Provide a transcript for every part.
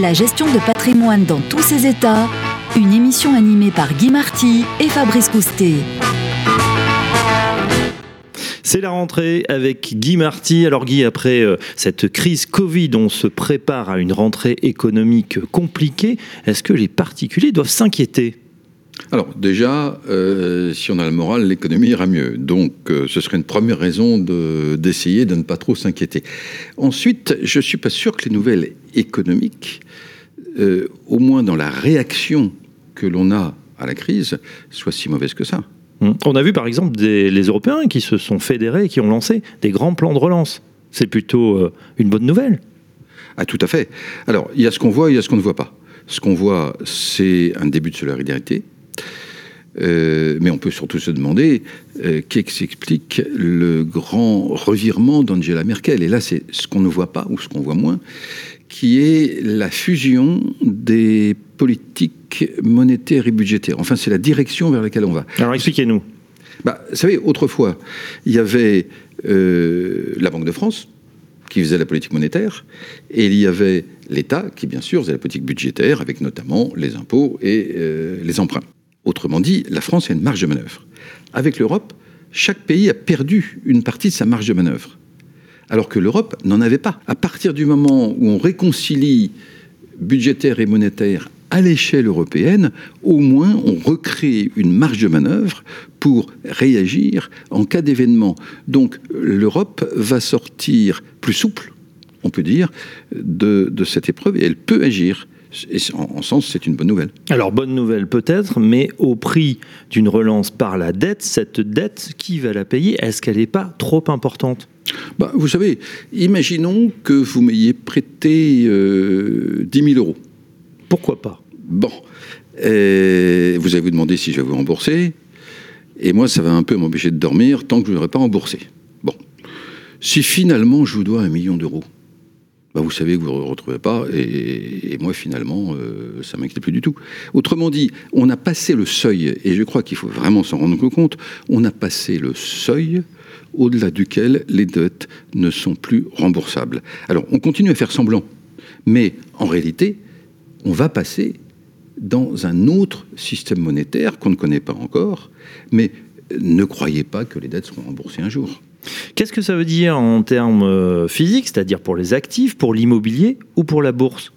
La gestion de patrimoine dans tous ses états, une émission animée par Guy Marty et Fabrice Coustet. C'est la rentrée avec Guy Marty. Alors Guy, après euh, cette crise Covid, on se prépare à une rentrée économique compliquée. Est-ce que les particuliers doivent s'inquiéter? Alors déjà, euh, si on a le moral, l'économie ira mieux. Donc euh, ce serait une première raison d'essayer de, ne pas trop s'inquiéter. Ensuite, je ne suis pas sûr que les nouvelles économiques, au moins dans la réaction que l'on a à la crise, soient si mauvaises que ça. Hum. On a vu par exemple les Européens qui se sont fédérés et qui ont lancé des grands plans de relance. C'est plutôt euh, une bonne nouvelle. Ah, tout à fait. Alors, il y a ce qu'on voit et il y a ce qu'on ne voit pas. Ce qu'on voit, c'est un début de solidarité. Euh, mais on peut surtout se demander euh, qu'est-ce qui explique le grand revirement d'Angela Merkel. Et là, c'est ce qu'on ne voit pas ou ce qu'on voit moins, qui est la fusion des politiques monétaires et budgétaires. Enfin, c'est la direction vers laquelle on va. Alors expliquez-nous. Bah, vous savez, autrefois, il y avait euh, la Banque de France qui faisait la politique monétaire, et il y avait l'État qui, bien sûr, faisait la politique budgétaire, avec notamment les impôts et euh, les emprunts. Autrement dit, la France a une marge de manœuvre. Avec l'Europe, chaque pays a perdu une partie de sa marge de manœuvre alors que l'Europe n'en avait pas. À partir du moment où on réconcilie budgétaire et monétaire à l'échelle européenne, au moins on recrée une marge de manœuvre pour réagir en cas d'événement. Donc l'Europe va sortir plus souple, on peut dire, de, cette épreuve et elle peut agir. Et en, sens, c'est une bonne nouvelle. Alors, bonne nouvelle peut-être, mais au prix d'une relance par la dette, cette dette, qui va la payer Est-ce qu'elle n'est pas trop importante? Bah, Vous savez, imaginons que vous m'ayez prêté euh, 10 000 euros. Pourquoi pas? Bon. vous allez vous demander si je vais vous rembourser. Et moi, ça va un peu m'empêcher de dormir tant que je n'aurai pas remboursé. Bon. Si finalement je vous dois un million d'euros, bah vous savez que vous ne retrouvez pas, et, moi finalement, euh, ça ne m'inquiète plus du tout. Autrement dit, on a passé le seuil, et je crois qu'il faut vraiment s'en rendre compte, on a passé le seuil au-delà duquel les dettes ne sont plus remboursables. Alors, on continue à faire semblant, mais en réalité, on va passer dans un autre système monétaire qu'on ne connaît pas encore, mais ne croyez pas que les dettes seront remboursées un jour. Qu'est-ce que ça veut dire en termes euh, physiques, c'est-à-dire pour les actifs, pour l'immobilier ou pour la bourse?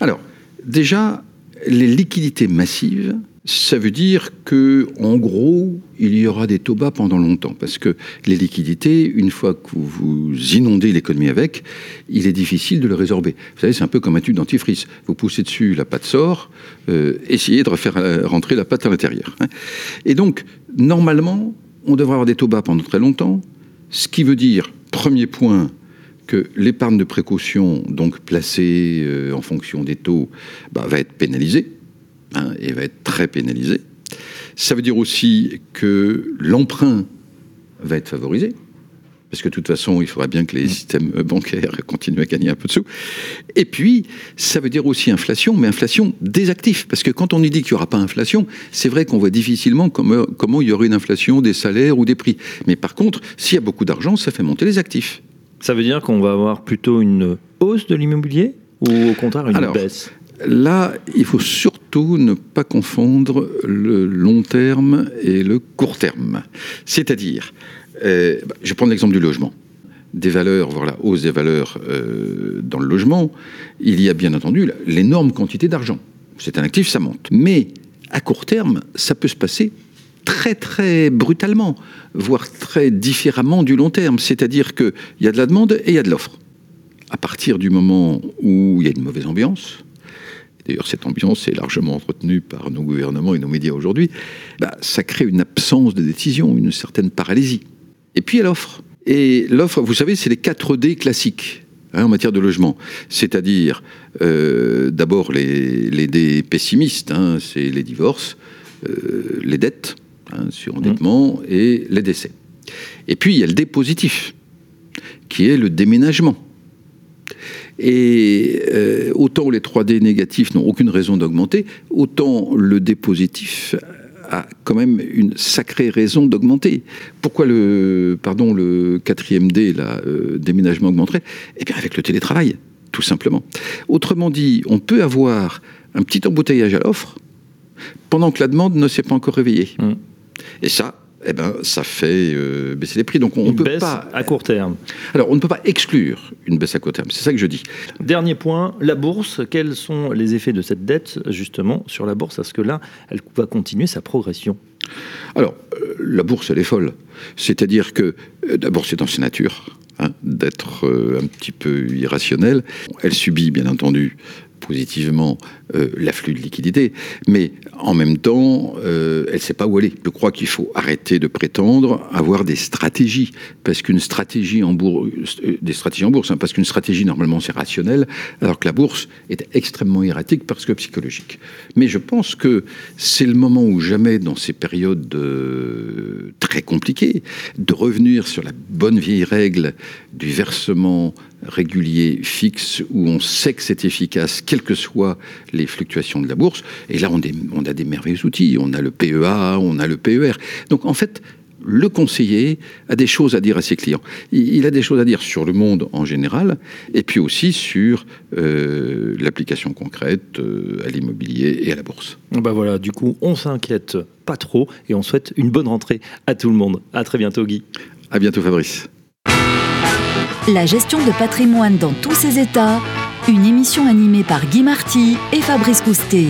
Alors, déjà, les liquidités massives ça veut dire que, en gros, il y aura des taux bas pendant longtemps, parce que les liquidités, une fois que vous inondez l'économie avec, il est difficile de le résorber. Vous savez, c'est un peu comme un tube dentifrice. Vous poussez dessus, la pâte sort, euh, essayez de refaire euh, rentrer la pâte à l'intérieur. Hein. Et donc, normalement, on devrait avoir des taux bas pendant très longtemps, ce qui veut dire, premier point, que l'épargne de précaution, donc placée euh, en fonction des taux, bah, va être pénalisée hein, et va être très pénalisé. Ça veut dire aussi que l'emprunt va être favorisé, parce que de toute façon, il faudra bien que les mm. systèmes bancaires continuent à gagner un peu de sous. Et puis, ça veut dire aussi inflation, mais inflation des actifs, parce que quand on dit qu'il n'y aura pas inflation, c'est vrai qu'on voit difficilement comment, comment il y aurait une inflation des salaires ou des prix. Mais par contre, s'il y a beaucoup d'argent, ça fait monter les actifs. Ça veut dire qu'on va avoir plutôt une hausse de l'immobilier ou au contraire une baisse? Là, il faut surtout ne pas confondre le long terme et le court terme. C'est-à-dire, euh, je prends l'exemple du logement. Des valeurs, voire la hausse des valeurs euh, dans le logement, il y a bien entendu l'énorme quantité d'argent. C'est un actif, ça monte. Mais à court terme, ça peut se passer très très brutalement, voire très différemment du long terme. C'est-à-dire qu'il y a de la demande et il y a de l'offre. À partir du moment où il y a une mauvaise ambiance, d'ailleurs cette ambiance est largement entretenue par nos gouvernements et nos médias aujourd'hui, bah, ça crée une absence de décision, une certaine paralysie. Et puis il y a l'offre. Et l'offre, vous savez, c'est les 4 D classiques. Hein, en matière de logement, c'est-à-dire euh, d'abord les, les D pessimistes, hein, c'est les divorces, euh, les dettes, hein, sur endettement, et les décès. Et puis il y a le D positif, qui est le déménagement. Et euh, autant les 3D négatifs n'ont aucune raison d'augmenter, autant le D positif a quand même une sacrée raison d'augmenter. Pourquoi le, pardon, le quatrième D, le euh, déménagement augmenterait? Eh bien avec le télétravail tout simplement. Autrement dit, on peut avoir un petit embouteillage à l'offre pendant que la demande ne s'est pas encore réveillée. Mm. Et ça, eh ben, ça fait euh, baisser les prix. Donc on Une peut baisse pas. à court terme. Alors on ne peut pas exclure une baisse à court terme. C'est ça que je dis. Dernier point, la bourse. Quels sont les effets de cette dette, justement, sur la bourse? Est-ce que là, elle va continuer sa progression? Alors euh, la bourse, elle est folle. C'est-à-dire que euh, d'abord, c'est dans sa nature. hein, d'être euh, un petit peu irrationnelle. Elle subit, bien entendu, positivement euh, l'afflux de liquidités, mais en même temps, euh, elle ne sait pas où aller. Je crois qu'il faut arrêter de prétendre avoir des stratégies, parce qu'une stratégie en bourse, des stratégies en bourse, hein, parce qu'une stratégie normalement c'est rationnel, alors que la bourse est extrêmement erratique parce que psychologique. Mais je pense que c'est le moment ou jamais dans ces périodes euh, très compliquées de revenir sur la bonne vieille règle du versement régulier, fixe, où on sait que c'est efficace, quelles que soient les fluctuations de la bourse. Et là, on, a des merveilleux outils. On a le PEA, on a le PER. Donc, en fait, le conseiller a des choses à dire à ses clients. Il, il a des choses à dire sur le monde en général, et puis aussi sur euh, l'application concrète euh, à l'immobilier et à la bourse. Bah voilà, du coup, on s'inquiète pas trop et on souhaite une bonne rentrée à tout le monde. À très bientôt, Guy. À bientôt, Fabrice. La gestion de patrimoine dans tous ses états, une émission animée par Guy Marty et Fabrice Coustet.